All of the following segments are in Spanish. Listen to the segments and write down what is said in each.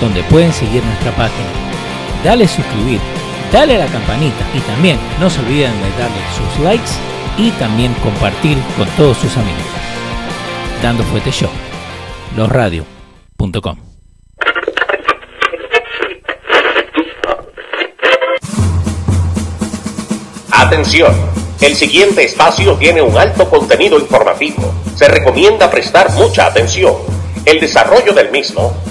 donde pueden seguir nuestra página. Dale suscribir, dale a la campanita y también no se olviden de darle sus likes y también compartir con todos sus amigos. Dando Fuete Show, losradio.com. Atención, el siguiente espacio tiene un alto contenido informativo. Se recomienda prestar mucha atención. El desarrollo del mismo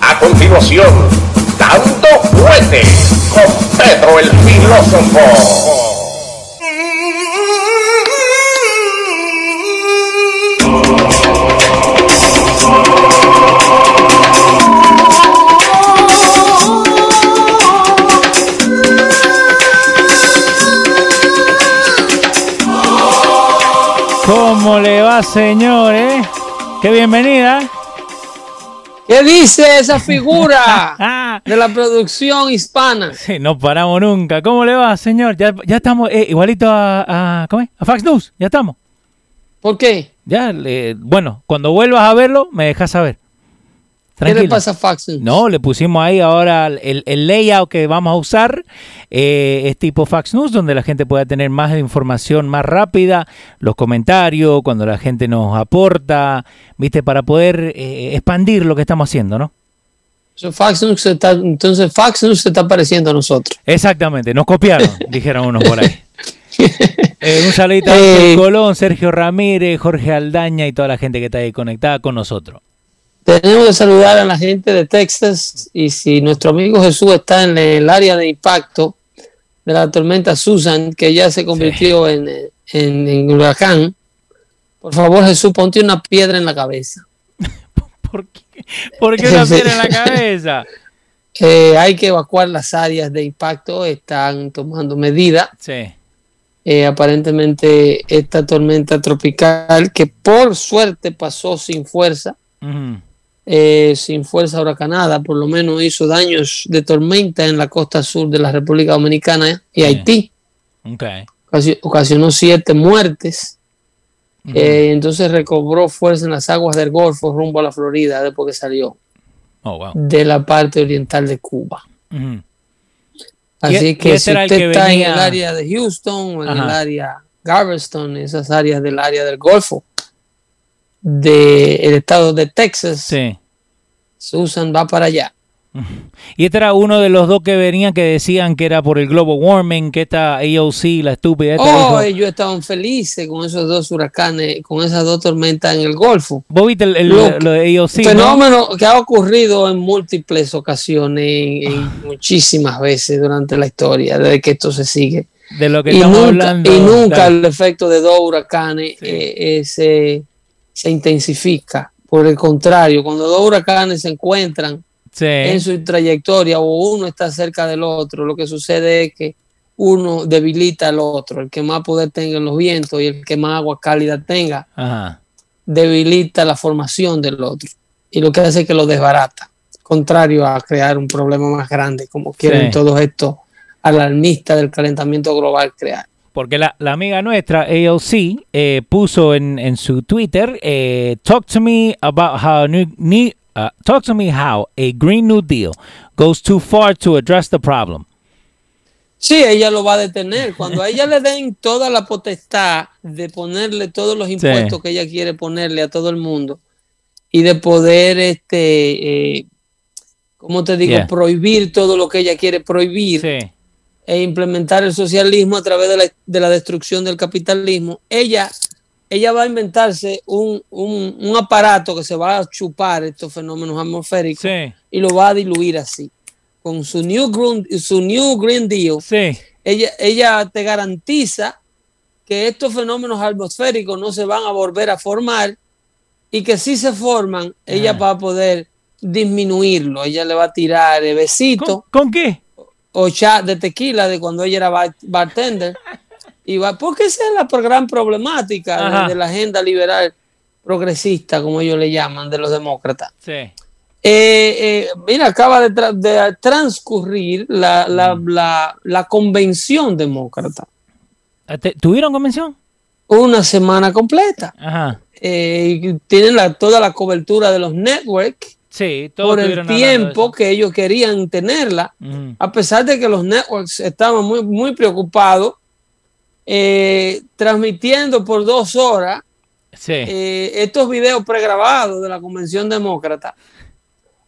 A continuación, dando fuerte con Pedro el filósofo. ¿Cómo le va, señor? Eh? ¡Qué bienvenida! ¿Qué dice esa figura de la producción hispana? Sí, no paramos nunca. ¿Cómo le va, señor? Ya, ya estamos eh, igualito a, a, ¿cómo es? a Fax News. Ya estamos. ¿Por qué? Ya, le- bueno, cuando vuelvas a verlo, me dejas saber. ¿Qué le pasa a Fox News? No, le pusimos ahí ahora el, el layout que vamos a usar. eh, es tipo Fax News, donde la gente pueda tener más información más rápida, los comentarios, cuando la gente nos aporta, ¿viste? Para poder eh, expandir lo que estamos haciendo, ¿no? Fox News está- entonces Fox News se está pareciendo a nosotros. Exactamente, nos copiaron, dijeron unos por ahí. Eh, un saludito a Colón, Sergio Ramírez, Jorge Aldaña y toda la gente que está ahí conectada con nosotros. Tenemos que saludar a la gente de Texas y si nuestro amigo Jesús está en el área de impacto de la tormenta Susan, que ya se convirtió en, en- en huracán, por favor Jesús, ponte una piedra en la cabeza. ¿Por qué, ¿Por qué no tiene en la cabeza? Eh, hay que evacuar las áreas de impacto, están tomando medidas. Sí. Eh, aparentemente esta tormenta tropical que por suerte pasó sin fuerza, Ujú. Eh, sin fuerza huracanada, por lo menos hizo daños de tormenta en la costa sur de la República Dominicana y. Haití. Ok. Ocasi- Ocasionó siete muertes. Ujú. Eh, entonces recobró fuerza en las aguas del Golfo rumbo a la Florida después que salió Oh, wow. de la parte oriental de Cuba. Ujú. Así Y- y que si usted que está en venía- el área de Houston o en el área Galveston, esas áreas del área del Golfo del estado de Texas, Sí. Susan va para allá. Y este era uno de los dos que venían que decían que era por el global warming, que esta AOC, la estúpida, Oh, ellos estaban felices con esos dos huracanes, con esas dos tormentas en el Golfo. ¿Vos viste el, el- Lo- lo de AOC? no? Fenómeno que ha ocurrido en múltiples ocasiones, en, en muchísimas veces durante la historia, desde que esto se sigue. De lo que y estamos nunca, hablando. y nunca el efecto de dos huracanes Sí. eh, eh, se, se intensifica. Por el contrario, cuando dos huracanes se encuentran Sí. en su trayectoria o uno está cerca del otro, lo que sucede es que uno debilita al otro. El que más poder tenga en los vientos y el que más agua cálida tenga, Ajá. debilita la formación del otro. Y lo que hace es que lo desbarata. Contrario a crear un problema más grande, como quieren Sí. todos estos alarmistas del calentamiento global crear. Porque la, la amiga nuestra, AOC, eh, puso en, en su Twitter, eh, talk to me about how new, new- uh, talk to me how a Green New Deal goes too far to address the problem. Sí, ella lo va a detener. Cuando a ella le den toda la potestad de ponerle todos los impuestos que ella quiere ponerle a todo el mundo y de poder este, eh, como te digo, Yeah. prohibir todo lo que ella quiere prohibir Sí. E implementar el socialismo a través de la, de la destrucción del capitalismo, ella, ella va a inventarse un, un- un aparato que se va a chupar estos fenómenos atmosféricos Sí. y lo va a diluir así. Con su New Green, su new green Deal, Sí. ella, ella te garantiza que estos fenómenos atmosféricos no se van a volver a formar y que si se forman, ella Ah. va a poder disminuirlo. Ella le va a tirar besito ¿Con, con qué? O chat de tequila de cuando ella era bar- bartender. Y va, porque esa es la gran problemática de, de la agenda liberal progresista, como ellos le llaman, de los demócratas. Sí. Eh, eh, mira, acaba de, tra- de transcurrir la, la, Mm. la, la convención demócrata. Ah, ¿te- ¿Tuvieron convención? Una semana completa. Ajá. Eh, tienen la, toda la cobertura de los networks Sí, por el tiempo que ellos querían tenerla. A pesar de que los networks estaban muy, muy preocupados, eh, transmitiendo por dos horas Sí. eh, estos videos pregrabados de la Convención Demócrata.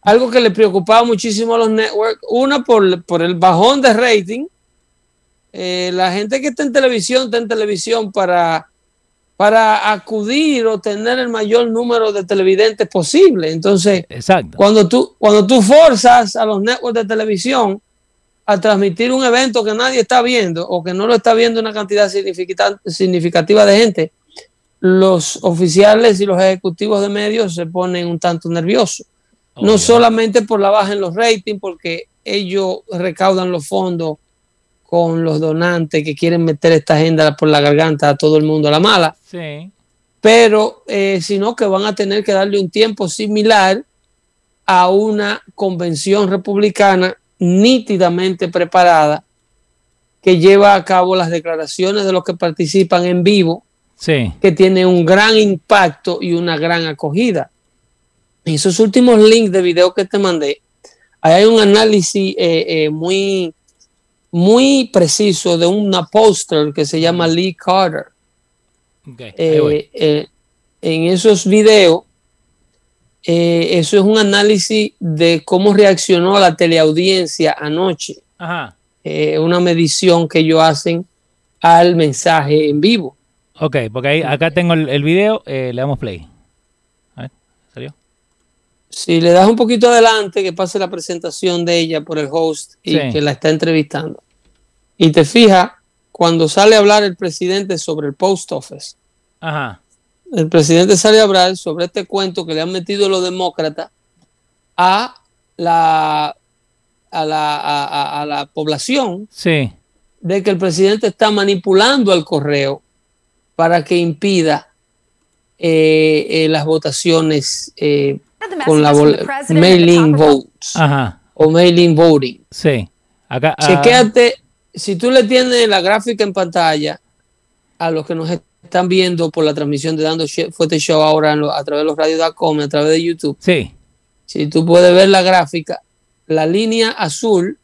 Algo que le preocupaba muchísimo a los networks, una por, por el bajón de rating. Eh, la gente que está en televisión está en televisión para, para acudir o tener el mayor número de televidentes posible. Entonces, Exacto. cuando tú, cuando tú forzas a los networks de televisión a transmitir un evento que nadie está viendo o que no lo está viendo una cantidad significativa de gente, los oficiales y los ejecutivos de medios se ponen un tanto nerviosos. No solamente por la baja en los ratings, porque ellos recaudan los fondos con los donantes que quieren meter esta agenda por la garganta a todo el mundo a la mala, Sí. pero eh, sino que van a tener que darle un tiempo similar a una convención republicana nítidamente preparada que lleva a cabo las declaraciones de los que participan en vivo, Sí. que tiene un gran impacto y una gran acogida. En esos últimos links de video que te mandé, ahí hay un análisis eh, eh, muy, muy preciso de una póster que se llama Lee Carter. Eh, eh, en esos videos, eh, eso es un análisis de cómo reaccionó la teleaudiencia anoche, Ajá. una medición que ellos hacen al mensaje en vivo. Ok, porque ahí, acá tengo el, el video, le damos play. Si le das un poquito adelante, que pase la presentación de ella por el host y Sí. que la está entrevistando. Y te fijas, cuando sale a hablar el presidente sobre el post office, Ajá. el presidente sale a hablar sobre este cuento que le han metido los demócratas a la, a la, a la población Sí. de que el presidente está manipulando al correo para que impida eh, eh, las votaciones eh, con la mailing votes Ajá. o mailing voting. Sí. Acá. Chequéate, si tú le tienes la gráfica en pantalla a los que nos están viendo por la transmisión de Dando Fuerte Show ahora lo- a través de los radios.com, a través de YouTube, Sí. si tú puedes ver la gráfica, la línea azul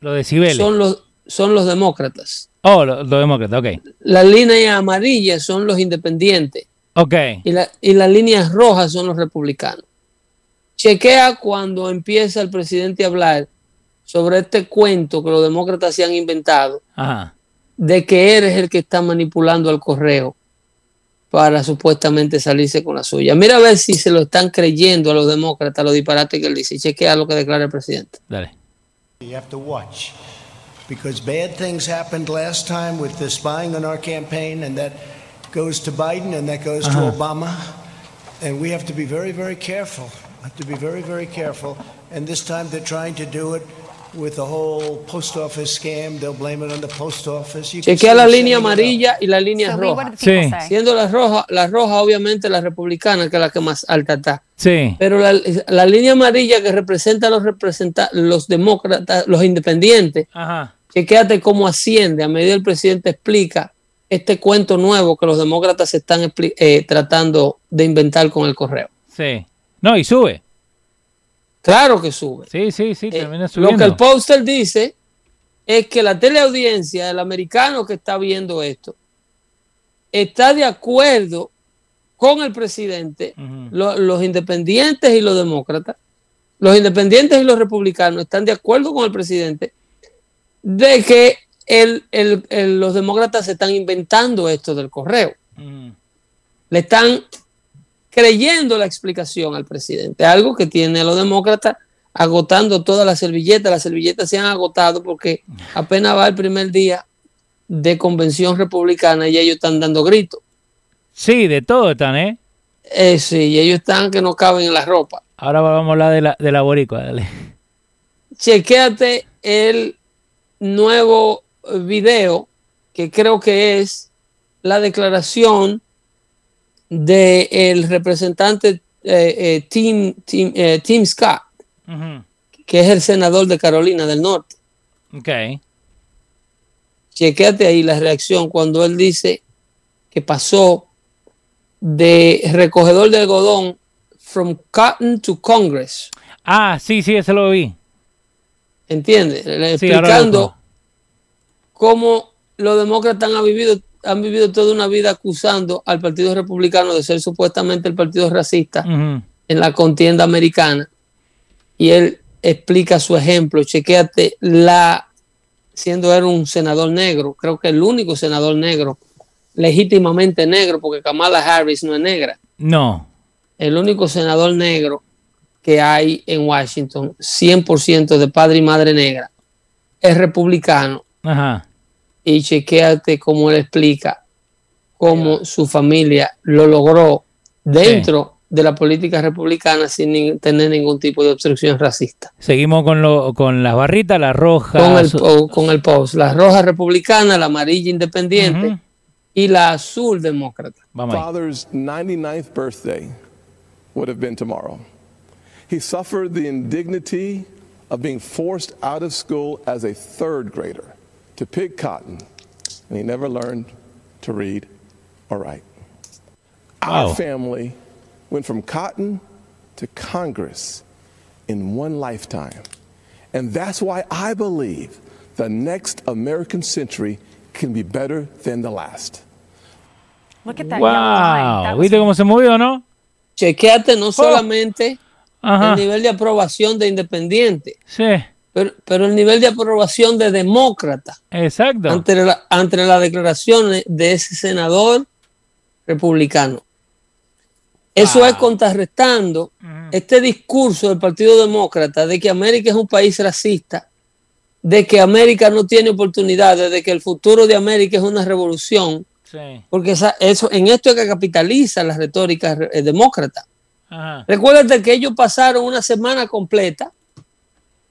Los decibeles. son los, son los demócratas. Oh, los lo demócratas, ok. La línea amarilla son los independientes Ok. y, la- y las líneas rojas son los republicanos. Chequea cuando empieza el presidente a hablar sobre este cuento que los demócratas se han inventado Ajá. de que eres el que está manipulando al correo para supuestamente salirse con la suya. Mira a ver si se lo están creyendo a los demócratas, los disparates que él dice. Chequea lo que declara el presidente. Dale. You have to watch because bad things happened last time with the spying on our campaign, and that goes to Biden and that goes to Obama. And we have to be very, very careful. Have to be very, very careful. And this time they're trying to do it with the whole post office scam. They'll blame it on the post office. You can see Chequea la línea amarilla y la línea So, roja. Sí. Siendo la roja, la roja obviamente la republicana, que es la que más alta está. Sí. Pero la, la línea amarilla que representa a los, representa, los demócratas, los independientes, Ajá. chequéate cómo asciende a medida el presidente explica este cuento nuevo que los demócratas están eh, tratando de inventar con el correo. Sí. No, y sube. Claro que sube. Sí, sí, sí, Eh, termina lo subiendo. que el póster dice es que la teleaudiencia, el americano que está viendo esto, está de acuerdo con el presidente, lo- los independientes y los demócratas, los independientes y los republicanos están de acuerdo con el presidente de que el, el, el, los demócratas se están inventando esto del correo. Le están creyendo la explicación al presidente, algo que tiene a los demócratas agotando todas las servilletas. Las servilletas se han agotado porque apenas va el primer día de convención republicana y ellos están dando gritos. Sí, de todo están, ¿eh? Eh, sí, y ellos están que no caben en la ropa. Ahora vamos a hablar de la, de la boricua, dale. Chequéate el nuevo video que creo que es la declaración del representante eh, eh, Tim, Tim, eh, Tim Scott, que es el senador de Carolina del Norte. Ok. Chequéate ahí la reacción cuando él dice que pasó de recogedor de algodón from cotton to Congress. Ah, sí, sí, eso lo vi. ¿Entiendes? Sí, lo Explicando cómo los demócratas han vivido, han vivido toda una vida acusando al Partido Republicano de ser supuestamente el partido racista en la contienda americana. Y él explica su ejemplo. Chequéate la, siendo él un senador negro, creo que el único senador negro, legítimamente negro, porque Kamala Harris no es negra. No. El único senador negro que hay en Washington, 100% de padre y madre negra, es republicano. Ajá. Y chequéate cómo él explica cómo su familia lo logró dentro de la política republicana sin ni- tener ningún tipo de obstrucción racista. Seguimos con, lo, con las barritas, la roja. Con el, con el post, la roja republicana, la amarilla independiente Ujú. y la azul demócrata. Vamos father's 99th birthday would have been tomorrow. He suffered the indignity of being forced out of school as a third grader to pick cotton, and he never learned to read or write. Wow. Our family went from cotton to Congress in one lifetime. And that's why I believe the next American century can be better than the last. Look at that yellow line. That Wow. ¿Viste cómo se movió, no? Chequéate no oh. solamente Ajá. el nivel de aprobación de independiente, Sí, pero, pero el nivel de aprobación de demócrata exacto. ante la, ante las declaraciones de ese senador republicano. Eso es contrarrestando este discurso del Partido Demócrata de que América es un país racista, de que América no tiene oportunidades, de que el futuro de América es una revolución, Sí. porque esa- eso, en esto es que capitaliza la retórica eh, demócrata. Ajá. Recuérdate que ellos pasaron una semana completa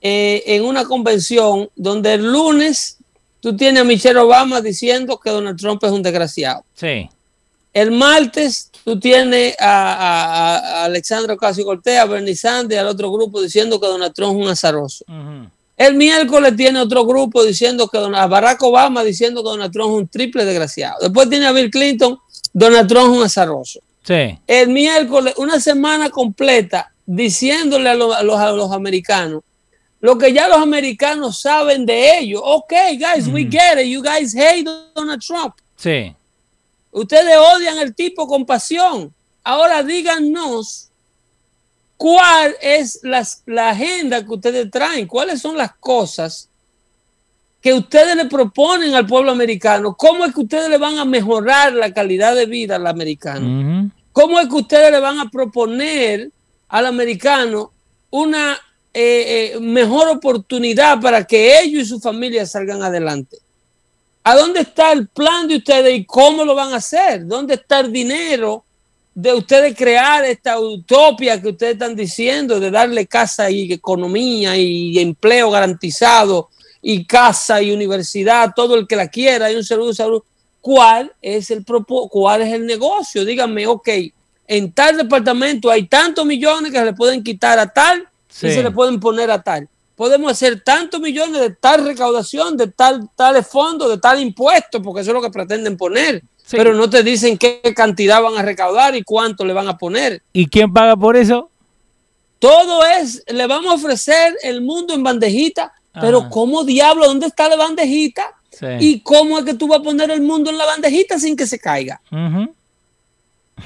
eh, en una convención donde el lunes tú tienes a Michelle Obama diciendo que Donald Trump es un desgraciado. Sí. El martes tú tienes a, a- a Alexandra Ocasio Cortés, a Bernie Sanders y al otro grupo diciendo que Donald Trump es un azaroso. El miércoles tiene otro grupo diciendo que Don- a Barack Obama diciendo que Donald Trump es un triple desgraciado. Después tiene a Bill Clinton, Donald Trump es un azaroso Sí. el miércoles, una semana completa, diciéndole a los, a los- a los americanos lo que ya los americanos saben de ellos. Ok, guys, we get it. You guys hate Donald Trump. Sí. Ustedes odian al tipo con pasión. Ahora díganos cuál es las- la agenda que ustedes traen, cuáles son las cosas que ustedes le proponen al pueblo americano, cómo es que ustedes le van a mejorar la calidad de vida al americano. Ujú. ¿Cómo es que ustedes le van a proponer al americano una eh, eh, mejor oportunidad para que ellos y su familia salgan adelante? ¿A dónde está el plan de ustedes y cómo lo van a hacer? ¿Dónde está el dinero de ustedes crear esta utopia que ustedes están diciendo, de darle casa y economía y empleo garantizado y casa y universidad todo el que la quiera y un salud, salud? ¿Cuál es el cuál es el negocio? Díganme, ok, en tal departamento hay tantos millones que se le pueden quitar a tal Sí. y se le pueden poner a tal. Podemos hacer tantos millones de tal recaudación, de tal tales fondos, de tal impuesto, porque eso es lo que pretenden poner. Sí. Pero no te dicen qué cantidad van a recaudar y cuánto le van a poner. ¿Y quién paga por eso? Todo es, le vamos a ofrecer el mundo en bandejita, pero Ajá. ¿cómo diablo? ¿Dónde está la bandejita? Sí. ¿Y cómo es que tú vas a poner el mundo en la bandejita sin que se caiga?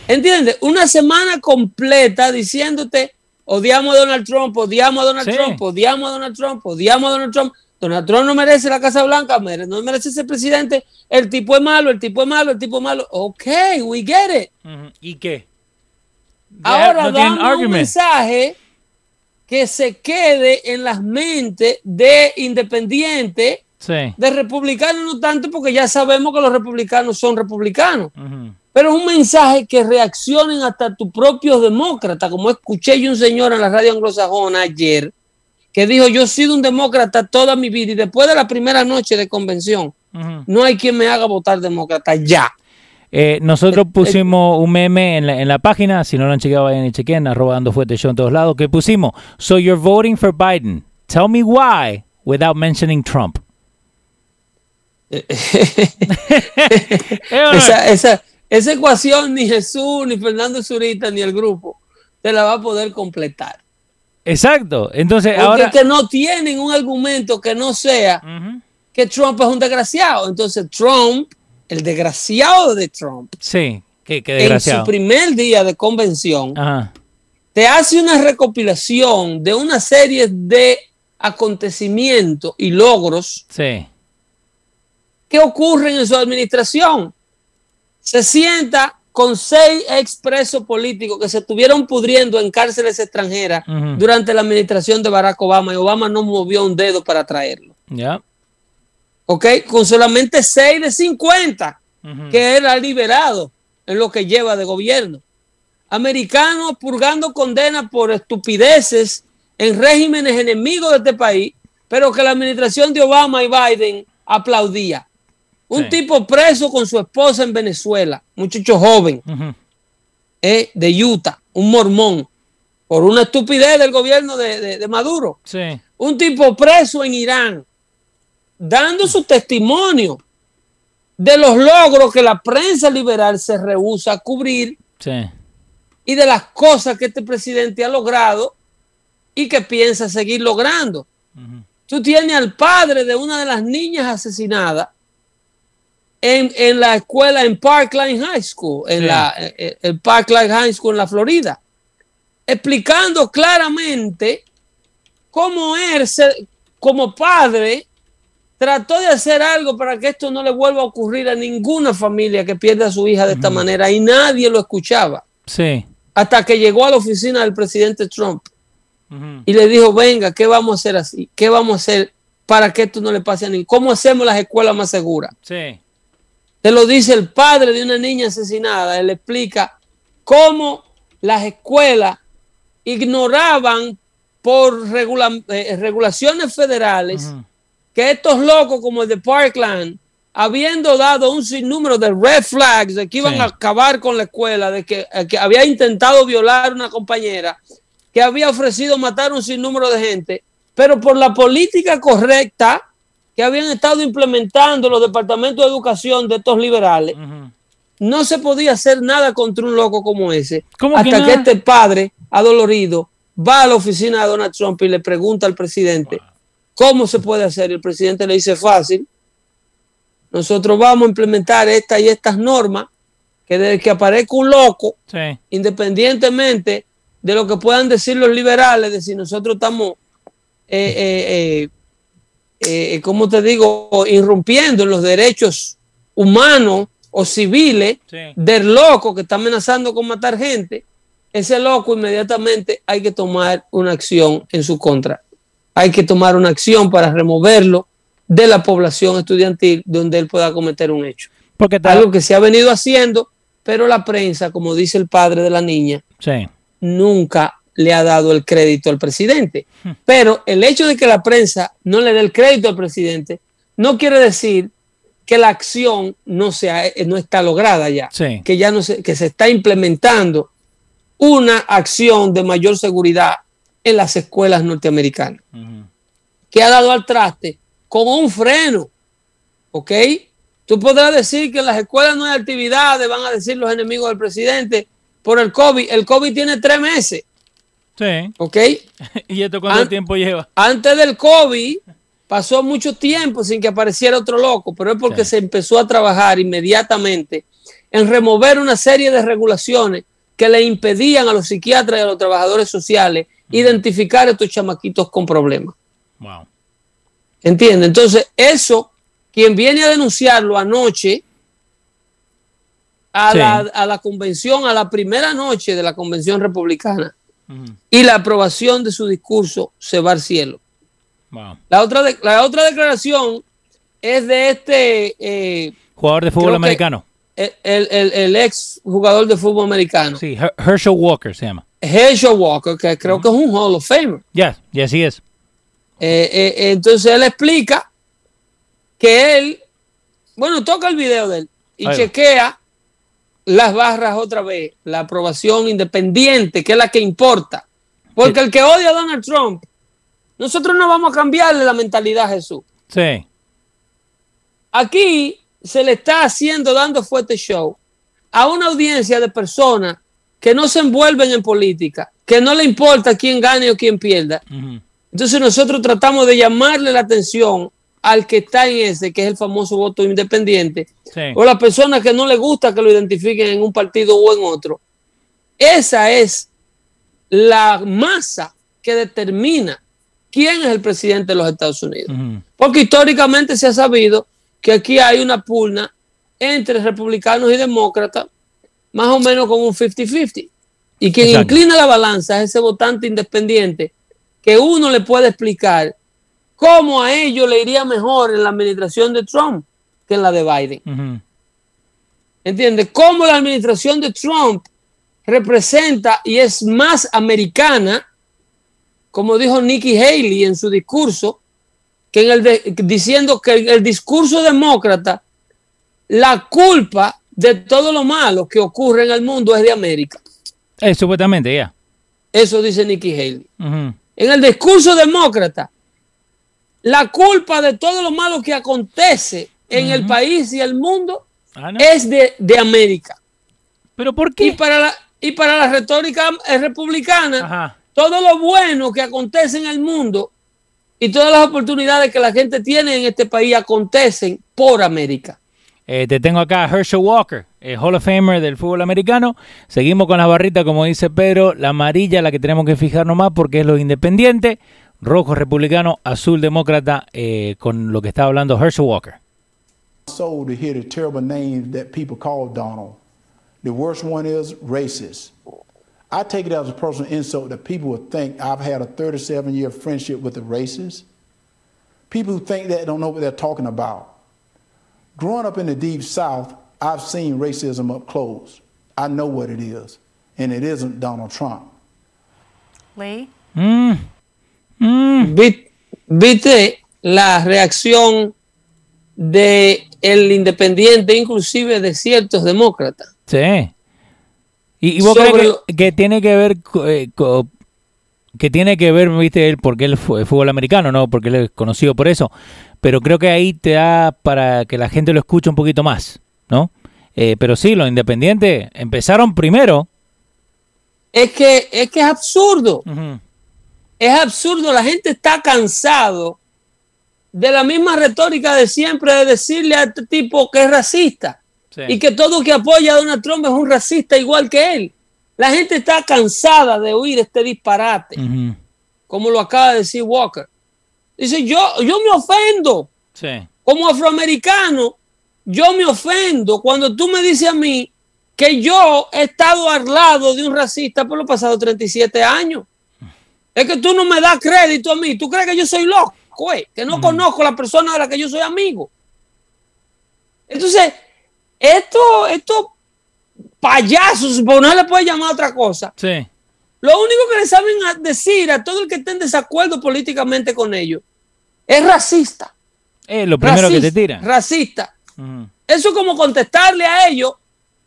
¿Entiendes? Una semana completa diciéndote odiamos a Donald Trump, odiamos a Donald Sí. Trump, odiamos a Donald Trump, odiamos a Donald Trump. Donald Trump no merece la Casa Blanca, no merece ser presidente. El tipo es malo, el tipo es malo, el tipo es malo. Ok, we get it. ¿Y qué? Ahora no un mensaje que se quede en las mentes de independientes, Sí. de republicanos, no tanto porque ya sabemos que los republicanos son republicanos. Pero es un mensaje que reaccionen hasta tus propios demócratas, como escuché yo un señor en la radio anglosajona ayer, que dijo, yo he sido un demócrata toda mi vida y después de la primera noche de convención, no hay quien me haga votar demócrata ya. Eh, nosotros pusimos un meme en la, en la página, si no lo han chequeado, vayan y chequen, arroba dando fuerte show en todos lados, que pusimos, so you're voting for Biden. Tell me why without mentioning Trump. ¿Eh? Esa, esa, esa ecuación ni Jesús, ni Fernando Zurita, ni el grupo te la va a poder completar. Exacto. Entonces, Porque ahora... que no tienen un argumento que no sea que Trump es un desgraciado. Entonces Trump, el desgraciado de Trump, Sí, qué, qué en desgraciado. su primer día de convención, Ajá. te hace una recopilación de una serie de acontecimientos y logros Sí. que ocurren en su administración. Se sienta con seis expresos políticos que se estuvieron pudriendo en cárceles extranjeras durante la administración de Barack Obama y Obama no movió un dedo para traerlo. Ya. ¿Ok? Con solamente 6 de 50 Ujú. que él ha liberado en lo que lleva de gobierno. Americanos purgando condenas por estupideces en regímenes enemigos de este país, pero que la administración de Obama y Biden aplaudía. Un Sí. tipo preso con su esposa en Venezuela, muchacho joven, eh, de Utah, un mormón, por una estupidez del gobierno de- de- de Maduro Sí. un tipo preso en Irán, dando su testimonio de los logros que la prensa liberal se rehúsa a cubrir Sí. y de las cosas que este presidente ha logrado y que piensa seguir logrando. Tú tienes al padre de una de las niñas asesinadas en, en la escuela en Parkline High School, en Sí. la eh, eh, el Parkline High School en la Florida, explicando claramente cómo él, se- como padre, trató de hacer algo para que esto no le vuelva a ocurrir a ninguna familia que pierda a su hija de esta manera y nadie lo escuchaba Sí. hasta que llegó a la oficina del presidente Trump y le dijo, venga, ¿qué vamos a hacer así? ¿Qué vamos a hacer para que esto no le pase a nadie? ¿Cómo hacemos las escuelas más seguras? Sí. Te lo dice el padre de una niña asesinada. Él explica cómo las escuelas ignoraban por regula- eh, regulaciones federales que estos locos como el de Parkland, habiendo dado un sinnúmero de red flags de que iban Sí. a acabar con la escuela, de que, eh, que había intentado violar a una compañera, que había ofrecido matar un sinnúmero de gente, pero por la política correcta que habían estado implementando los departamentos de educación de estos liberales, no se podía hacer nada contra un loco como ese, ¿Cómo que hasta que, nada? este padre adolorido va a la oficina de Donald Trump y le pregunta al presidente cómo se puede hacer. Y el presidente le dice fácil, nosotros vamos a implementar estas y estas normas que desde que aparezca un loco, Sí. independientemente de lo que puedan decir los liberales, de si nosotros estamos, eh, eh, eh, eh, ¿cómo te digo?, irrumpiendo en los derechos humanos o civiles Sí. del loco que está amenazando con matar gente, ese loco inmediatamente hay que tomar una acción en su contra. Hay que tomar una acción para removerlo de la población estudiantil donde él pueda cometer un hecho. Porque está. Algo que se ha venido haciendo, pero la prensa, como dice el padre de la niña, Sí. nunca le ha dado el crédito al presidente. Pero el hecho de que la prensa no le dé el crédito al presidente no quiere decir que la acción no, sea, no está lograda ya, Sí. que ya no se, que se está implementando una acción de mayor seguridad en las escuelas norteamericanas, Ujú. que ha dado al traste con un freno, ¿ok? Tú podrás decir que en las escuelas no hay actividades, van a decir los enemigos del presidente por el COVID. El COVID tiene tres meses, Sí. ¿ok? ¿Y esto cuánto An- tiempo lleva? Antes del COVID pasó mucho tiempo sin que apareciera otro loco, pero es porque Sí. se empezó a trabajar inmediatamente en remover una serie de regulaciones que le impedían a los psiquiatras y a los trabajadores sociales identificar a estos chamaquitos con problemas. Wow. ¿Entiendes? Entonces, eso, quien viene a denunciarlo anoche a, Sí. la, a la convención, a la primera noche de la convención republicana, y la aprobación de su discurso se va al cielo. Wow. La otra, de- la otra declaración es de este, eh, Jugador de fútbol americano. el, el- ex jugador de fútbol americano, Sí, Her- Herschel Walker se llama. Herschel Walker, que creo que es un Hall of Famer. Ya, y así es. Eh, eh, entonces él explica que él, bueno, toca el video de él y Ahí chequea las barras otra vez, la aprobación independiente, que es la que importa. Porque el que odia a Donald Trump, nosotros no vamos a cambiarle la mentalidad a Jesús. Sí. Aquí se le está haciendo, dando fuerte show a una audiencia de personas que no se envuelven en política, que no le importa quién gane o quién pierda. Entonces nosotros tratamos de llamarle la atención al que está en ese, que es el famoso voto independiente, Sí. o la persona que no le gusta que lo identifiquen en un partido o en otro. Esa es la masa que determina quién es el presidente de los Estados Unidos. Porque históricamente se ha sabido que aquí hay una pugna entre republicanos y demócratas, más o menos con un 50-50. Y quien Exacto. inclina la balanza es ese votante independiente que uno le puede explicar cómo a ellos le iría mejor en la administración de Trump que en la de Biden. Ujú. ¿Entiendes? Cómo la administración de Trump representa y es más americana, como dijo Nikki Haley en su discurso, que en el de- diciendo que el, el discurso demócrata, la culpa de todo lo malo que ocurre en el mundo es de América. Eh, supuestamente, ya. Eso dice Nikki Haley. En el discurso demócrata, la culpa de todo lo malo que acontece en el país y el mundo Ah, ¿no? es de, de América. ¿Pero por Y qué? para la, y para la retórica eh, republicana, Ajá. todo lo bueno que acontece en el mundo y todas las oportunidades que la gente tiene en este país acontecen por América. Eh, te tengo acá a Herschel Walker, eh, Hall of Famer del fútbol americano. Seguimos con las barritas, como dice Pedro. La amarilla, la que tenemos que fijarnos más porque es lo independiente. Rojo republicano, azul demócrata, eh, con lo que está hablando Herschel Walker. soul to hear the terrible names that people call Donald. The worst one is racist. I take it as a personal insult that people would think I've had a 37 year friendship with a racist. People who think that don't know what they're talking about. Growing up in the deep south, I've seen racism up close. I know what it is, and it isn't Donald Trump. Lee? Mm, mm, Vi- ¿Viste la reacción de el independiente, inclusive de ciertos demócratas? sí. ¿Y, y vos crees que, que tiene que ver co- eh, que tiene que ver, viste, él porque él fue fútbol americano, no porque él es conocido por eso, pero creo que ahí te da para que la gente lo escuche un poquito más, ¿no? Eh, pero sí, los independientes empezaron primero. Es que es, que es absurdo. Es absurdo, la gente está cansado de la misma retórica de siempre de decirle a este tipo que es racista Sí. y que todo que apoya a Donald Trump es un racista igual que él. La gente está cansada de oír este disparate, como lo acaba de decir Walker. Dice, yo, yo me ofendo Sí. como afroamericano, yo me ofendo cuando tú me dices a mí que yo he estado al lado de un racista por los pasados 37 años. Es que tú no me das crédito a mí. ¿Tú crees que yo soy loco? güey? Que no conozco a la persona de la que yo soy amigo. Entonces, esto, estos payasos, porque no le puede llamar otra cosa, Sí. lo único que le saben a- decir a todo el que esté en desacuerdo políticamente con ellos es racista. Es lo primero que te tiran. Racista. Eso es como contestarle a ellos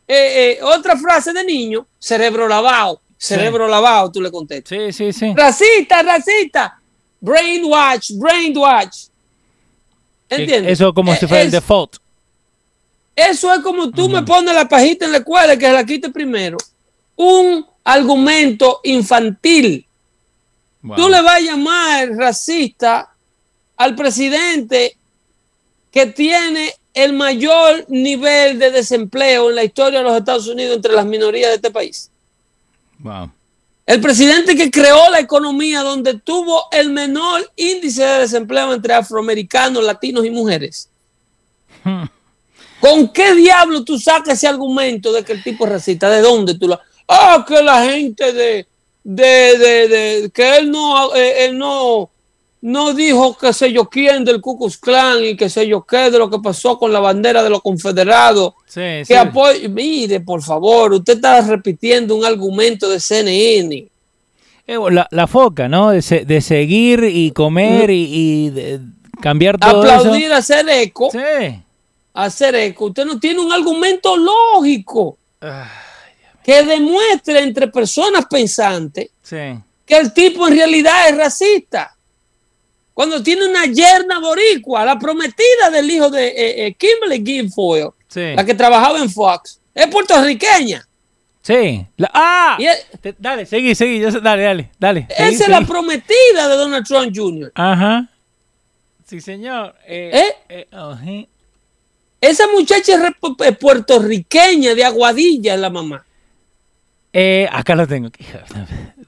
eh, eh, otra frase de niño, cerebro lavado, cerebro lavado, tú le contestas. Sí, sí, sí. Racista, racista, brainwash, brainwash. ¿Entiendes? Eso como Eh, si fuera el es- default. Eso es como tú me pones la pajita en la escuela y que la quite primero. Un argumento infantil. Wow. Tú le vas a llamar racista al presidente que tiene el mayor nivel de desempleo en la historia de los Estados Unidos entre las minorías de este país. Wow. El presidente que creó la economía donde tuvo el menor índice de desempleo entre afroamericanos, latinos y mujeres. ¿Con qué diablo tú sacas ese argumento de que el tipo es racista? ¿De dónde tú lo.? Ah, que la gente de. de, de, de que él no. eh, él no. No dijo que sé yo quién del Ku Klan y que sé yo qué de lo que pasó con la bandera de los confederados. Sí, Que sí. apoy- Mire, por favor, usted está repitiendo un argumento de CNN. Eh, la, la foca, ¿no? De, se- de seguir y comer y, y de- cambiar todo Aplaudir, hacer eco. eso. Sí. hacer eco. Usted no tiene un argumento lógico que demuestre entre personas pensantes Sí. que el tipo en realidad es racista. Cuando tiene una yerna boricua, la prometida del hijo de eh, eh, Kimberly Guilfoyle, Sí. la que trabajaba en Fox, es puertorriqueña. Sí. La- ¡Ah! Es- Te- dale, seguí, seguí. yo dale, dale, dale. esa seguí, es la prometida de Donald Trump Jr. Ajá. Sí, señor. Eh, ¿Eh? ajá. Esa muchacha es puertorriqueña de Aguadilla, es la mamá. Eh, acá lo tengo.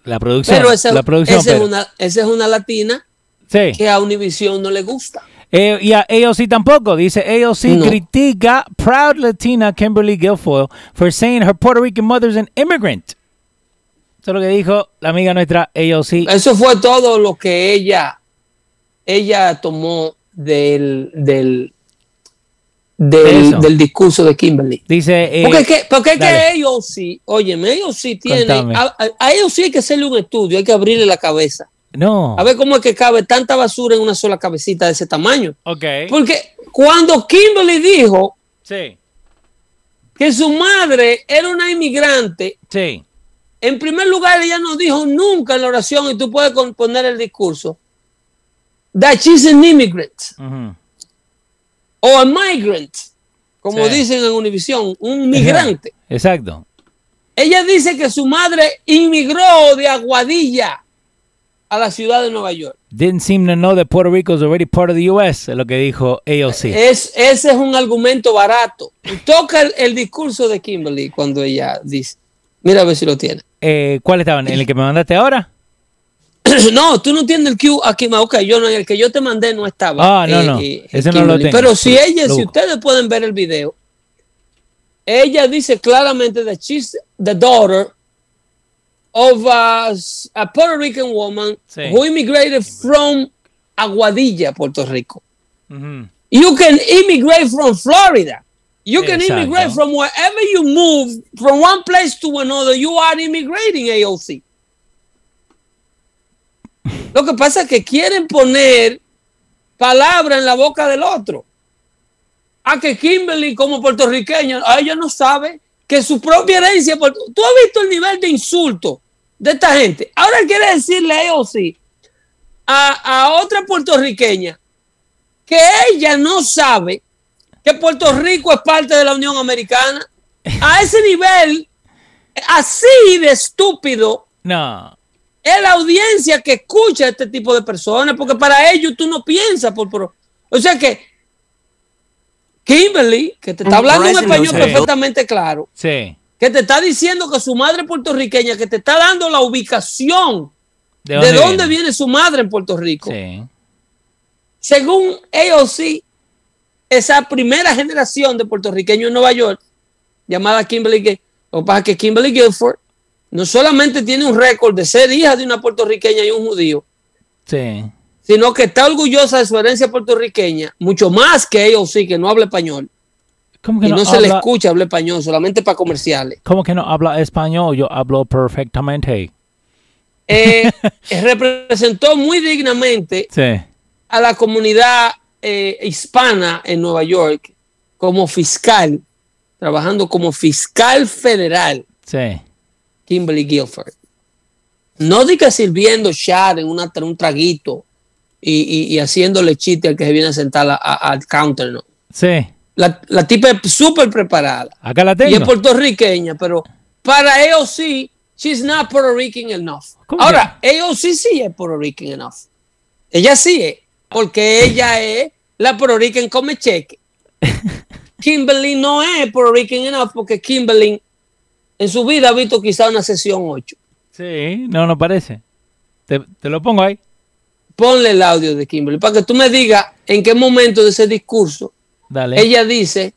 La producción. Pero esa, la producción. esa es pero- una, esa es una latina Sí. que a Univision no le gusta. Eh, y a AOC tampoco. Dice AOC No. critica proud Latina Kimberly Guilfoyle for saying her Puerto Rican mother's an immigrant. Eso es lo que dijo la amiga nuestra AOC. Eso fue todo lo que ella, ella tomó del, del, del, del discurso de Kimberly. Dice. eh, Porque es que, porque es que sí, óyeme, tienen, Contame. a, a- a ellos sí hay que hacerle un estudio, hay que abrirle la cabeza. No. A ver cómo es que cabe tanta basura en una sola cabecita de ese tamaño. Ok. Porque cuando Kimberly dijo Sí. que su madre era una inmigrante, Sí. en primer lugar ella no dijo nunca en la oración, y tú puedes con- poner el discurso, that she's an immigrant. O a migrant, como Sí. dicen en Univisión, un migrante. Exacto. Ella dice que su madre inmigró de Aguadilla a la ciudad de Nueva York. Didn't seem to know that Puerto Rico is already part of the U.S. Lo que dijo AOC. Es, ese es un argumento barato. Toca el, el discurso de Kimberly cuando ella dice, mira a ver si lo tiene. Eh, ¿Cuál estaban? ¿En el que me mandaste ahora? no, tú no tienes el Q aquí, ma, ok, yo no, en el que yo te mandé no estaba. Ah, no, no, ese no lo tengo. Pero si ella, Lo si busco. ustedes pueden ver el video, ella dice claramente that she's the daughter of a, a Puerto Rican woman Sí. who immigrated from Aguadilla, Puerto Rico. Ujú. You can immigrate from Florida. You can Exacto. immigrate from wherever you move, from one place to another. You are immigrating, AOC. Lo que pasa es que quieren poner palabra en la boca del otro. A que Kimberly, como puertorriqueña, a ella no sabe que su propia herencia. Tú has visto el nivel de insulto de esta gente. Ahora quiere decirle a AOC a, a otra puertorriqueña que ella no sabe que Puerto Rico es parte de la Unión Americana. A ese nivel, así de estúpido, No. es la audiencia que escucha a este tipo de personas, porque para ellos tú no piensas por... por- o sea que Kimberly, que te está hablando en Verizon español perfectamente claro, Sí. Que te está diciendo que su madre es puertorriqueña, que te está dando la ubicación ¿De de dónde, viene su madre en Puerto Rico. Sí. Según AOC, esa primera generación de puertorriqueños en Nueva York, llamada Kimberly Gay, lo que pasa es que Kimberly Guilford no solamente tiene un récord de ser hija de una puertorriqueña y un judío, Sí. sino que está orgullosa de su herencia puertorriqueña, mucho más que AOC, que no habla español. ¿Cómo que Y no, no, se le escucha hablar español, solamente para comerciales. ¿Cómo que no habla español? Yo hablo perfectamente. Eh, representó muy dignamente Sí. a la comunidad eh, hispana en Nueva York como fiscal, trabajando como fiscal federal, Sí. Kimberly Guilford. No diga sirviendo char en una, un traguito y, y- y haciéndole chiste al que se viene a sentar a- a- al counter, no. Sí. La, la tipa es súper preparada Acá la y tengo. es puertorriqueña, pero para AOC, she's not Puerto Rican enough. ¿Cómo Ahora, AOC sí es Puerto Rican enough. Ella sí es, porque ella es la Puerto Rican come cheque. Kimberly no es Puerto Rican enough porque Kimberly en su vida ha visto quizá una sesión 8. Sí, no, no parece. Te, te lo pongo ahí. Ponle el audio de Kimberly para que tú me digas en qué momento de ese discurso Dale. ella dice,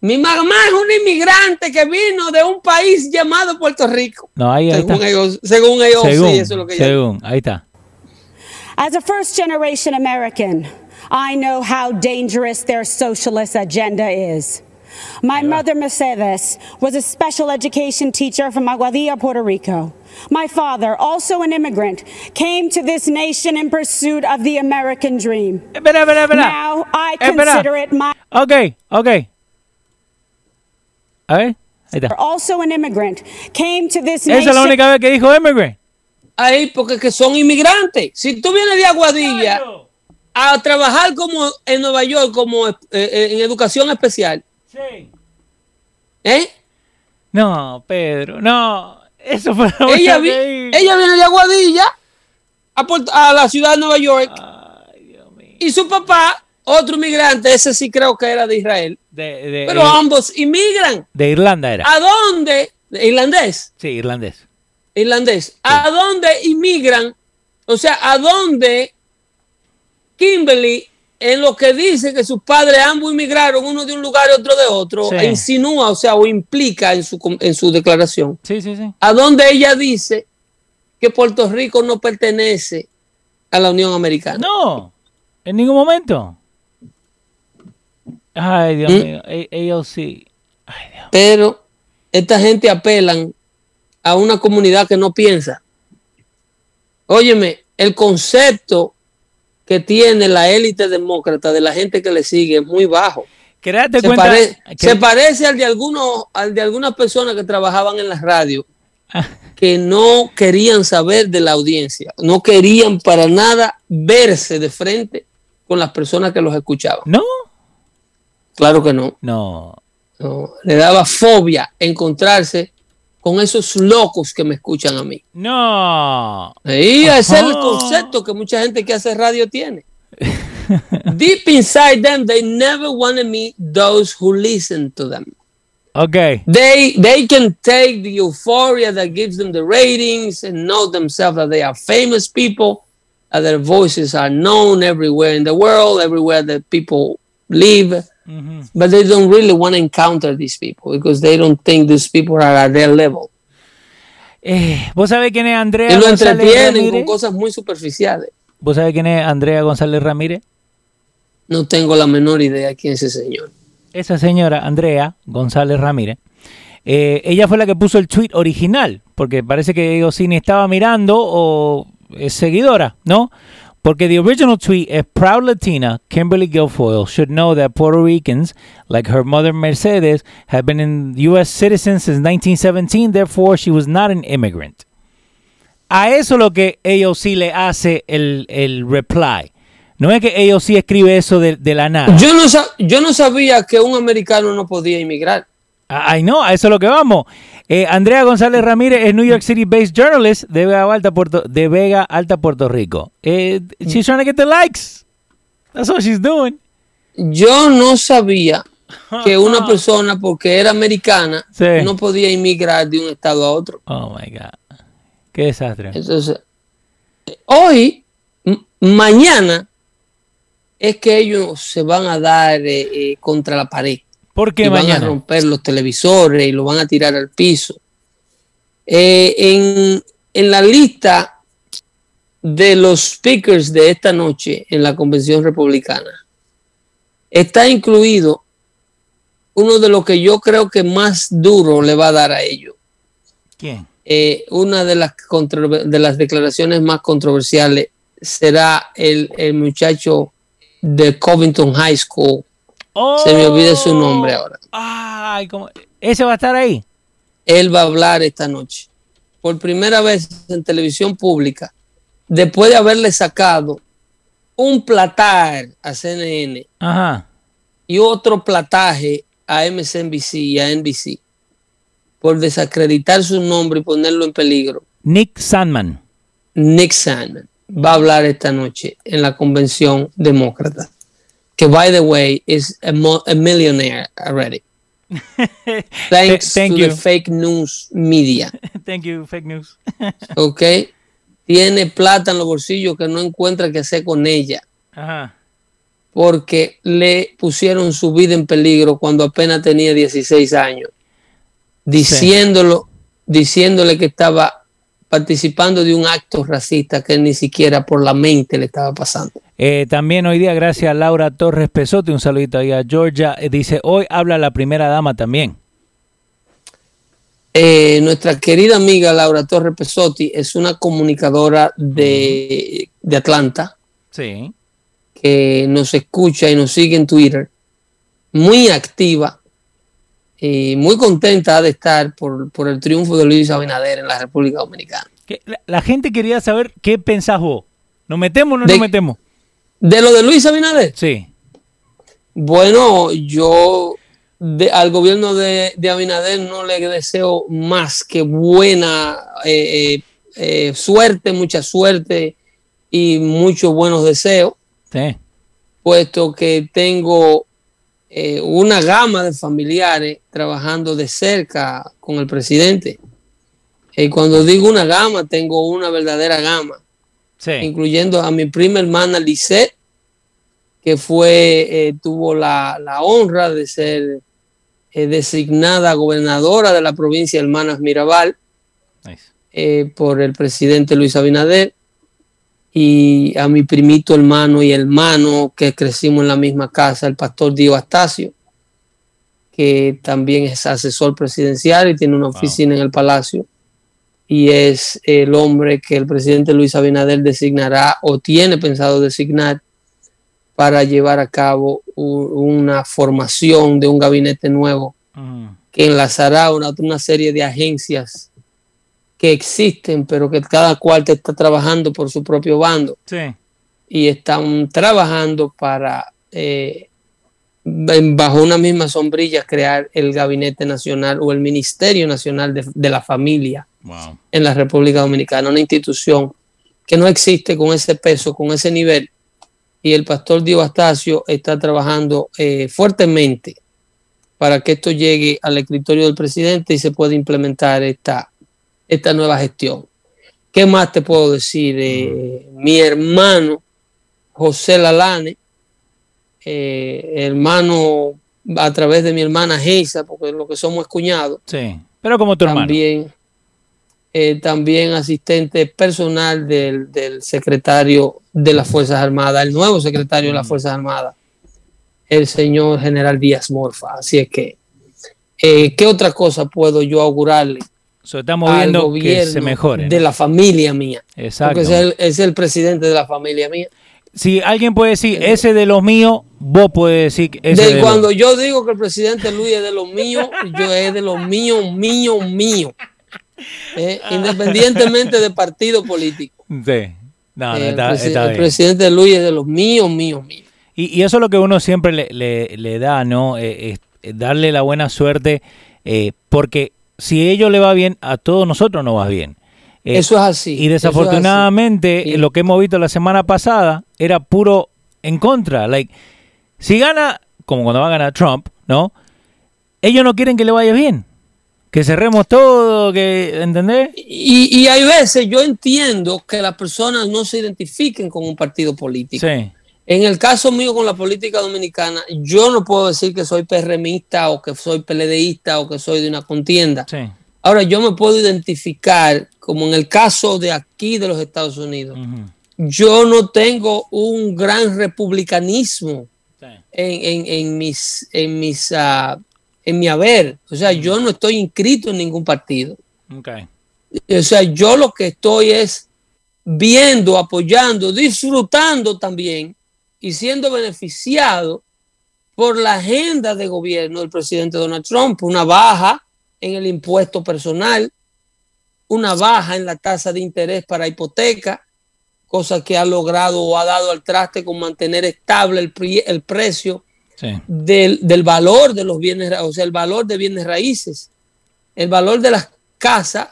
mi mamá es una inmigrante que vino de un país llamado Puerto Rico. No, ahí, ahí Según está. ellos, según ellos según, sí, eso es lo que ella según, ahí está. As a first generation American, I know how dangerous their socialist agenda is. My mother, Mercedes, was a special education teacher from Aguadilla, Puerto Rico. My father, also an immigrant, came to this nation in pursuit of the American dream. Espera, espera, espera. Now I Espera. consider it my Ok, ok. A ver, ahí está. also an immigrant, came to this Esa es la única vez que dijo immigrant. Ahí, porque que son inmigrantes. Si tú vienes de Aguadilla a trabajar como en Nueva York como eh, eh, en educación especial, Sí. ¿eh? No, Pedro, no. Eso fue la ella, vi- ella viene de Aguadilla a, Puerto- a la ciudad de Nueva York Ay, Dios mío. y su papá, otro inmigrante, ese sí creo que era de Israel, De, de, pero ambos inmigran. de Irlanda era. ¿A dónde? Irlandés, Sí, irlandés. irlandés. ¿A dónde inmigran? O sea, ¿a dónde Kimberly, en lo que dice que sus padres ambos inmigraron, uno de un lugar y otro de otro, Sí. e insinúa, o sea, o implica en su, en su declaración? Sí, sí, sí. a donde ella dice que Puerto Rico no pertenece a la Unión Americana. No, en ningún momento. Ay, Dios ¿Mm? mío. A- AOC. Ay, Dios. Pero esta gente apelan a una comunidad que no piensa. Óyeme, el concepto que tiene la élite demócrata de la gente que le sigue es muy bajo. Se, cuenta. pare- que- se parece al de algunos, al de algunas personas que trabajaban en la radio Ah, que no querían saber de la audiencia, no querían para nada verse de frente con las personas que los escuchaban. no, Claro que no. no. no. Le daba fobia encontrarse con esos locos que me escuchan a mí. No. Y ese es el concepto que mucha gente que hace radio tiene. Deep inside them, they never want to meet those who listen to them. Ok. They they can take the euphoria that gives them the ratings and know themselves that they are famous people, that their voices are known everywhere in the world, everywhere that people live. Ujú. But they don't really want to encounter these people because they don't think these people are at their level. Eh, ¿Vos sabés quién es Andrea Y lo González entretienen con Ramírez? cosas muy superficiales. ¿Vos sabés quién es Andrea González Ramírez? No tengo la menor idea quién es ese señor. Esa señora, Andrea González Ramírez, eh, ella fue la que puso el tweet original, porque parece que Gosini estaba mirando o es seguidora, ¿no? Porque the original tweet es Proud Latina, Kimberly Guilfoyle should know that Puerto Ricans, like her mother Mercedes, have been in U.S. citizens since 1917, therefore she was not an immigrant. A eso lo que AOC le hace el, el reply. No es que AOC escribe eso de, de la nada. Yo no, yo no sabía que un americano no podía inmigrar. Ay, no, a eso es lo que vamos. Eh, Andrea González Ramírez es New York City based journalist de Vega Alta, Puerto, de Vega Alta, Puerto Rico. Eh, she's trying to get the likes. That's what she's doing. Yo no sabía que una persona, porque era americana, Sí. no podía inmigrar de un estado a otro. Oh my God. Qué desastre. Entonces, hoy, mañana, es que ellos se van a dar eh, contra la pared. ¿Por qué y van a mañana? romper los televisores y lo van a tirar al piso. Eh, en, en la lista de los speakers de esta noche en la convención republicana está incluido uno de los que yo creo que más duro le va a dar a ellos. ¿Quién? Eh, una de las, de las declaraciones más controversiales será el, el muchacho de Covington High School. Se me olvida su nombre ahora. Ay, ¿cómo? Ese va a estar ahí. él va a hablar esta noche. Por primera vez en televisión pública, después de haberle sacado un platar a CNN Ajá. y otro plataje a MSNBC y a NBC por desacreditar su nombre y ponerlo en peligro. Nick Sandman. Nick Sandman va a hablar esta noche en la convención demócrata, que by the way is a, mo- a millionaire already. Thanks Thank to you. the fake news media. Thank you, fake news. ¿Ok? Tiene plata en los bolsillos que no encuentra qué hacer con ella. Ajá. porque le pusieron su vida en peligro cuando apenas tenía 16 años, diciéndolo, diciéndole que estaba participando de un acto racista que ni siquiera por la mente le estaba pasando. Eh, también hoy día, gracias a Laura Torres Pesote, un saludito ahí a Georgia. eh, dice, hoy habla la primera dama también. Eh, nuestra querida amiga Laura Torres Pesotti es una comunicadora de, de Atlanta Sí. que nos escucha y nos sigue en Twitter, muy activa y muy contenta de estar por, por el triunfo de Luis Abinader en la República Dominicana. La, la gente quería saber qué pensás vos. ¿Nos metemos o no nos metemos? De lo de Luis Abinader, Sí. bueno, yo de- al gobierno de, de Abinader no le deseo más que buena eh, eh, eh, suerte, mucha suerte y muchos buenos deseos. Sí. puesto que tengo eh, una gama de familiares trabajando de cerca con el presidente. Y cuando digo una gama, tengo una verdadera gama, Sí. incluyendo a mi prima hermana Lisette, que fue, eh, tuvo la, la honra de ser eh, designada gobernadora de la provincia de Hermanas Mirabal Nice. eh, por el presidente Luis Abinader y a mi primito hermano y hermano que crecimos en la misma casa, el pastor Dio Astacio, que también es asesor presidencial y tiene una oficina en el palacio y es el hombre que el presidente Luis Abinader designará o tiene pensado designar para llevar a cabo una formación de un gabinete nuevo que enlazará una, una serie de agencias que existen, pero que cada cual te está trabajando por su propio bando Sí. y están trabajando para, eh, bajo una misma sombrilla, crear el Gabinete Nacional o el Ministerio Nacional de, de la Familia Wow. en la República Dominicana, una institución que no existe con ese peso, con ese nivel. Y el pastor Dio Astacio está trabajando eh, fuertemente para que esto llegue al escritorio del presidente y se pueda implementar esta, esta nueva gestión. ¿Qué más te puedo decir? Eh, mi hermano José Lalane, eh, hermano a través de mi hermana Geisa, porque lo que somos es cuñados, Sí. Pero como tu hermano. también, eh, también asistente personal del, del secretario de las Fuerzas Armadas, el nuevo secretario de las Fuerzas Armadas, el señor general Díaz Morfa. Así es que, eh, ¿qué otra cosa puedo yo augurarle So, estamos al viendo que se mejore. ¿no? de la familia mía? Exacto. Porque es el, es el presidente de la familia mía. Si alguien puede decir, ese de los míos, vos puedes decir que ese de de cuando los... yo digo que el presidente Luis es de los míos, yo es de los míos, míos, míos. Eh, independientemente de partido político. Sí. No, no, Eh, está, el, presi- está el bien. presidente Luis es de los míos, míos, míos. Y, y eso es lo que uno siempre le, le- le da, ¿no? Eh, es- es darle la buena suerte, eh, porque si a ellos le va bien, a todos nosotros nos va bien. Eh, eso es así. y desafortunadamente, así. lo que hemos visto la semana pasada era puro en contra. Like, si gana, como cuando va a ganar Trump, ¿no? Ellos no quieren que le vaya bien. Que cerremos todo, que, ¿entendés? Y, y hay veces yo entiendo que las personas no se identifiquen con un partido político. Sí. En el caso mío con la política dominicana, yo no puedo decir que soy PRMista o que soy PLDista o que soy de una contienda. Sí. Ahora, yo me puedo identificar, como en el caso de aquí de los Estados Unidos, yo no tengo un gran republicanismo Sí. en, en- en mis, en, mis, ah, en mi haber. O sea, yo no estoy inscrito en ningún partido. O sea, yo lo que estoy es viendo, apoyando, disfrutando también y siendo beneficiado por la agenda de gobierno del presidente Donald Trump, una baja en el impuesto personal, una baja en la tasa de interés para hipoteca, cosa que ha logrado o ha dado al traste con mantener estable el, el precio Sí. del, del valor de los bienes, o sea, el valor de bienes raíces, el valor de las casas,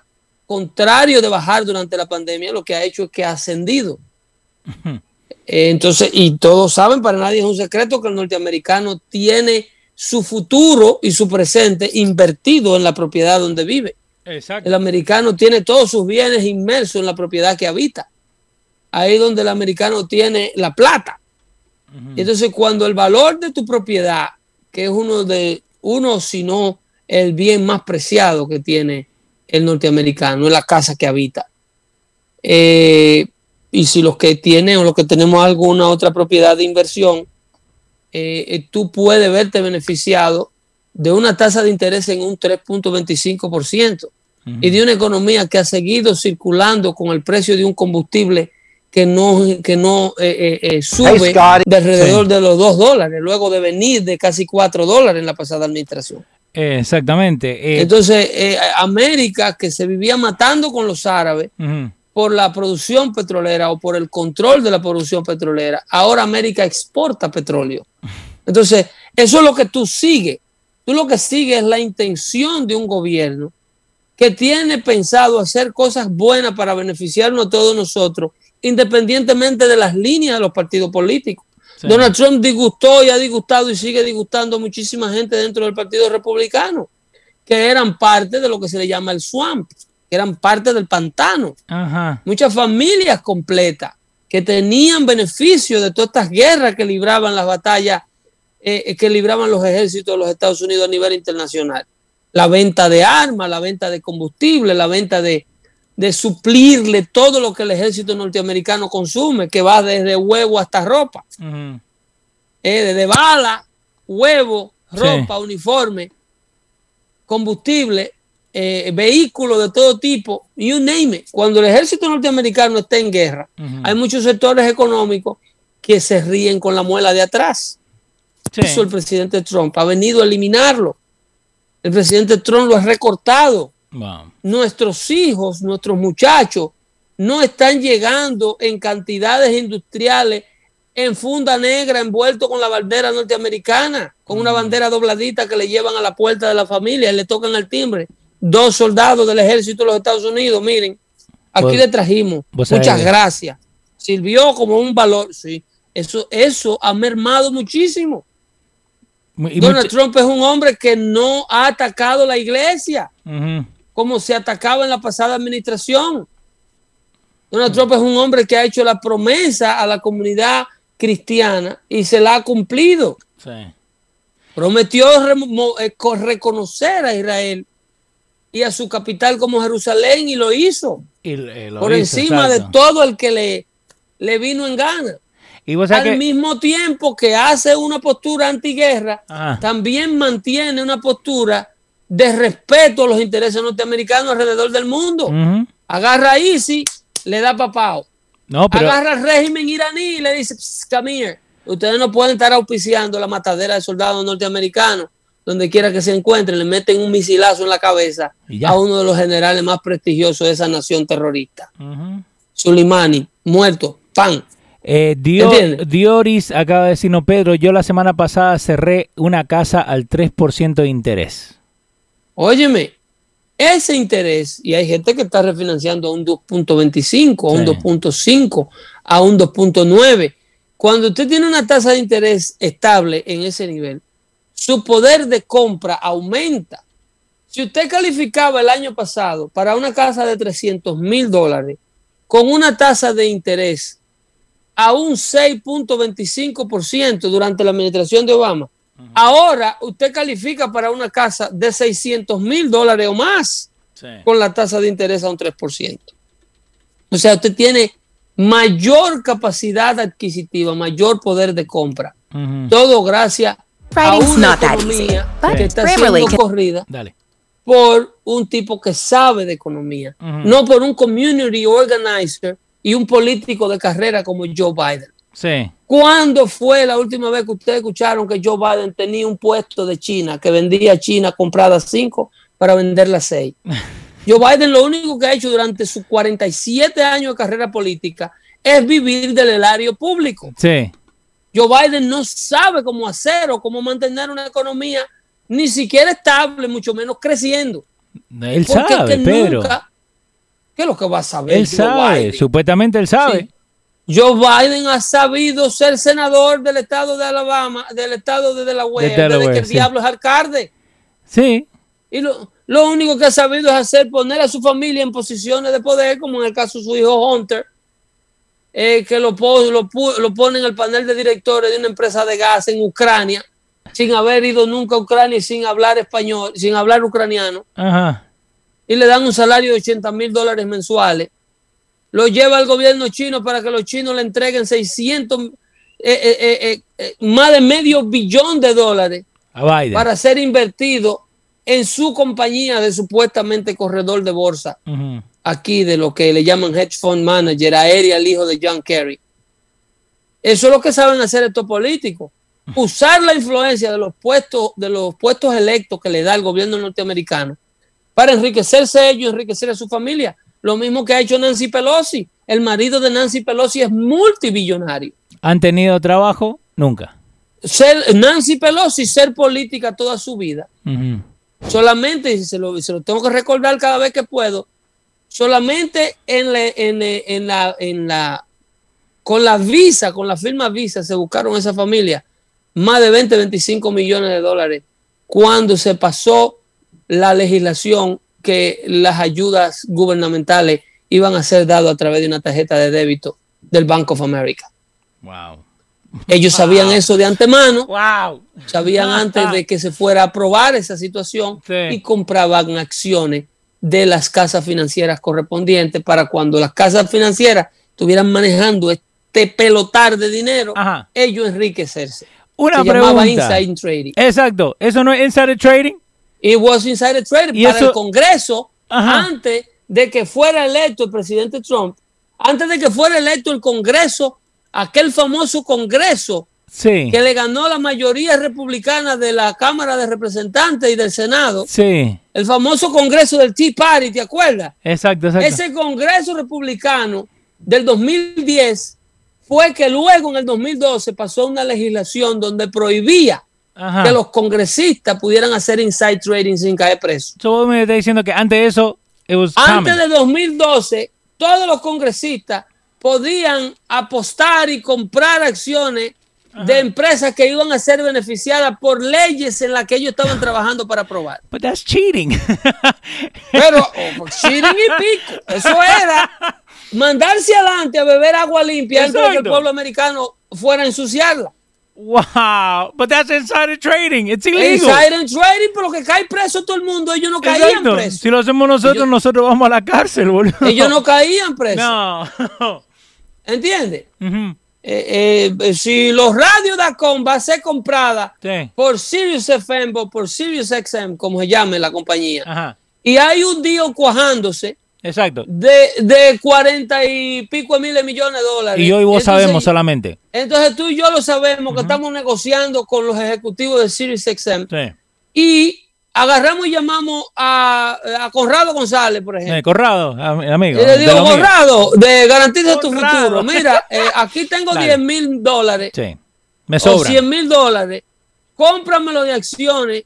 contrario de bajar durante la pandemia, lo que ha hecho es que ha ascendido. Eh, Entonces, y todos saben, para nadie es un secreto que el norteamericano tiene su futuro y su presente invertido en la propiedad donde vive. Exacto. El americano tiene todos sus bienes inmersos en la propiedad que habita. Ahí donde el americano tiene la plata. Entonces, cuando el valor de tu propiedad, que es uno de uno, si no el bien más preciado que tiene el norteamericano, es la casa que habita. Eh, y si los que tienen o los que tenemos alguna otra propiedad de inversión, eh, eh, tú puedes verte beneficiado de una tasa de interés en un 3.25% y de una economía que ha seguido circulando con el precio de un combustible que no, que no eh, eh, eh, sube de alrededor de los 2 dólares, luego de venir de casi 4 dólares en la pasada administración. Exactamente. Entonces, América, que se vivía matando con los árabes por la producción petrolera o por el control de la producción petrolera, ahora América exporta petróleo. Entonces, eso es lo que tú sigues. Tú lo que sigues es la intención de un gobierno que tiene pensado hacer cosas buenas para beneficiarnos a todos nosotros, independientemente de las líneas de los partidos políticos. Donald Trump disgustó y ha disgustado y sigue disgustando a muchísima gente dentro del Partido Republicano, que eran parte de lo que se le llama el swamp, que eran parte del pantano. Muchas familias completas que tenían beneficio de todas estas guerras que libraban las batallas, eh, que libraban los ejércitos de los Estados Unidos a nivel internacional. La venta de armas, la venta de combustible, la venta de, suplirle todo lo que el ejército norteamericano consume, que va desde huevo hasta ropa, eh, desde bala, huevo, ropa, uniforme, combustible, eh, vehículos de todo tipo, you name it. Cuando el ejército norteamericano está en guerra, hay muchos sectores económicos que se ríen con la muela de atrás. Eso el presidente Trump ha venido a eliminarlo. El presidente Trump lo ha recortado. Nuestros hijos, nuestros muchachos, no están llegando en cantidades industriales en funda negra, envuelto con la bandera norteamericana, con una mm. bandera dobladita que le llevan a la puerta de la familia y le tocan el timbre. Dos soldados del ejército de los Estados Unidos, miren, aquí le trajimos. Muchas gracias. Sirvió como un valor, sí. Eso, eso ha mermado muchísimo. Donald Trump es un hombre que no ha atacado la iglesia como se atacaba en la pasada administración. Donald Trump es un hombre que ha hecho la promesa a la comunidad cristiana y se la ha cumplido. Prometió eh, reconocer a Israel y a su capital como Jerusalén y lo hizo. Eh, por encima de todo el que le, le vino en gana. Al mismo tiempo que hace una postura antiguerra, también mantiene una postura de respeto a los intereses norteamericanos alrededor del mundo. Agarra a Isi, le da papao. No, Agarra al régimen iraní y le dice, come here. Ustedes no pueden estar auspiciando la matadera de soldados norteamericanos donde quiera que se encuentren, le meten un misilazo en la cabeza a uno de los generales más prestigiosos de esa nación terrorista. Sulimani, muerto, pan. Eh, Dioris acaba de decir, no, Pedro, yo la semana pasada cerré una casa al 3% de interés. Óyeme, ese interés, y hay gente que está refinanciando a un 2.25, a un 2.5, a un 2.9. Cuando usted tiene una tasa de interés estable en ese nivel, su poder de compra aumenta. Si usted calificaba el año pasado para una casa de 300 mil dólares con una tasa de interés a un 6.25% durante la administración de Obama. Ahora usted califica para una casa de 600 mil dólares o más con la tasa de interés a un 3%. O sea, usted tiene mayor capacidad adquisitiva, mayor poder de compra. Todo gracias a una economía que está siendo corrida por un tipo que sabe de economía, no por un community organizer y un político de carrera como Joe Biden. Sí. ¿Cuándo fue la última vez que ustedes escucharon que Joe Biden tenía un puesto de China, que vendía China comprada cinco para venderla seis? Joe Biden lo único que ha hecho durante sus 47 años de carrera política es vivir del erario público. Sí. Joe Biden no sabe cómo hacer o cómo mantener una economía ni siquiera estable, mucho menos creciendo. Él sabe, pero... ¿Qué es lo que va a saber? Él sabe, supuestamente él sabe. Joe Biden ha sabido ser senador del estado de Alabama, del estado de Delaware, De Delaware, desde que el sí. diablo es alcalde. Sí, Y lo, lo único que ha sabido es hacer poner a su familia en posiciones de poder, como en el caso de su hijo Hunter, eh, que lo, lo, lo pone en el panel de directores de una empresa de gas en Ucrania, sin haber ido nunca a Ucrania y sin hablar español, sin hablar ucraniano, ajá. y le dan un salario de 80 mil dólares mensuales. Lo lleva al gobierno chino para que los chinos le entreguen 600, eh, eh, eh, más de medio billón de dólares A Biden. para ser invertido en su compañía de supuestamente corredor de bolsa. Aquí de lo que le llaman hedge fund manager, aérea, el hijo de John Kerry. Eso es lo que saben hacer estos políticos. Usar la influencia de los puestos, de los puestos electos que le da el gobierno norteamericano para enriquecerse ellos, enriquecer a su familia. Lo mismo que ha hecho Nancy Pelosi. El marido de Nancy Pelosi es multibillonario. ¿Han tenido trabajo? Nunca. Ser, Nancy Pelosi, ser política toda su vida, solamente, y se lo, se lo tengo que recordar cada vez que puedo, solamente en la, en, en la, en la, con la visa, con la firma visa, se buscaron esa familia más de 20, 25 millones de dólares cuando se pasó la legislación que las ayudas gubernamentales iban a ser dadas a través de una tarjeta de débito del Bank of America. Wow. Ellos sabían eso de antemano Wow. sabían antes de que se fuera a aprobar esa situación Sí. y compraban acciones de las casas financieras correspondientes para cuando las casas financieras estuvieran manejando este pelotar de dinero, Ajá. ellos enriquecerse. Una se llamaba pregunta. inside trading. Exacto. ¿Eso no es insider trading? It was insider trading Y para eso- el Congreso Ajá. antes de que fuera electo el presidente Trump, antes de que fuera electo el Congreso, aquel famoso Congreso Sí. que le ganó la mayoría republicana de la Cámara de Representantes y del Senado, Sí. el famoso Congreso del Tea Party, ¿te acuerdas? Exacto, exacto. Ese Congreso republicano del 2010 fue que luego en el 2012 pasó una legislación donde prohibía Ajá. que los congresistas pudieran hacer inside trading sin caer presos. So, vos me estás diciendo que antes de eso, it was Antes de 2012, todos los congresistas podían apostar y comprar acciones de empresas que iban a ser beneficiadas por leyes en las que ellos estaban trabajando para aprobar. But that's cheating. Pero, oh, cheating y pico, eso era mandarse adelante a beber agua limpia antes de que el pueblo americano fuera a ensuciarla. wow. But that's insider trading. It's illegal. Insider trading, pero que cae preso todo el mundo, ellos no caían Exacto. presos. Si lo hacemos nosotros, Ellos- nosotros vamos a la cárcel, boludo. Ellos no caían presos. No. ¿Entiendes? Eh, eh, si los radios DACOM va a ser comprada Sí. por Sirius FM o por Sirius XM, como se llame la compañía, Ajá. y hay un día cuajándose Exacto. de, de 40 y pico de miles millones de dólares. Y yo y vos Entonces, sabemos solamente. Entonces tú y yo lo sabemos que estamos negociando con los ejecutivos de Sirius XM Sí. y agarramos y llamamos a, a Conrado González, por ejemplo. Eh, Corrado, am- amigo. Y le digo. Conrado, de Garantiza tu futuro. Mira, eh, aquí tengo Dale. 10 mil dólares. Sí. Me o sobra. 100 mil dólares, cómpramelo de acciones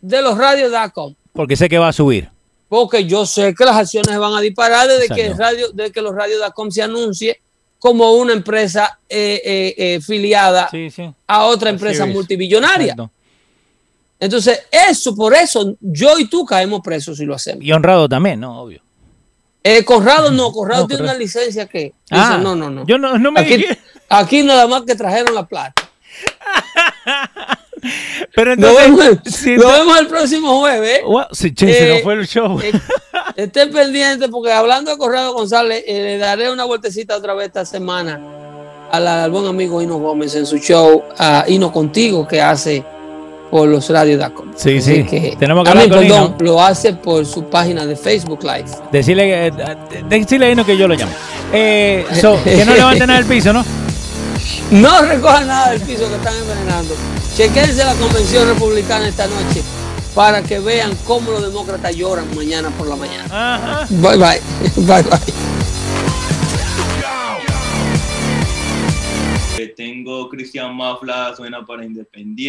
de los radios DACOM. Porque sé que va a subir. Porque yo sé que las acciones van a disparar desde que, el radio, desde que los radios DACOM se anuncie como una empresa eh, eh, eh, filiada Sí, sí. a otra empresa multibillonaria. Exacto. Entonces, eso, por eso, yo y tú caemos presos si lo hacemos. Y honrado también, ¿no? Obvio. Eh, Conrado no, Conrado No, tiene una licencia que dice, Ah, no, no, no. yo no- no me aquí, dije- aquí nada más que trajeron la plata. Pero Nos entonces. vemos, si nos no- vemos el próximo jueves. ¿eh? Wow, che, se Eh, nos fue el show. Eh, estén pendientes porque hablando de Corrado González, eh, le daré una vueltecita otra vez esta semana a la- al buen amigo Hino Gómez en su show a Hino Contigo que hace por los radios DACOM. Sí, Así sí. que- Tenemos que a mí, hablar con perdón, Hino. lo hace por su página de Facebook Live. Decirle, que- eh, decirle a Hino que yo lo llamo. Eh, so, que no levanten nada del piso, ¿no? No recojan nada del piso que están envenenando. Chequense la convención republicana esta noche para que vean cómo los demócratas lloran mañana por la mañana. Ajá. Bye bye. Bye bye. Tengo Cristian Mafla, suena para Independiente.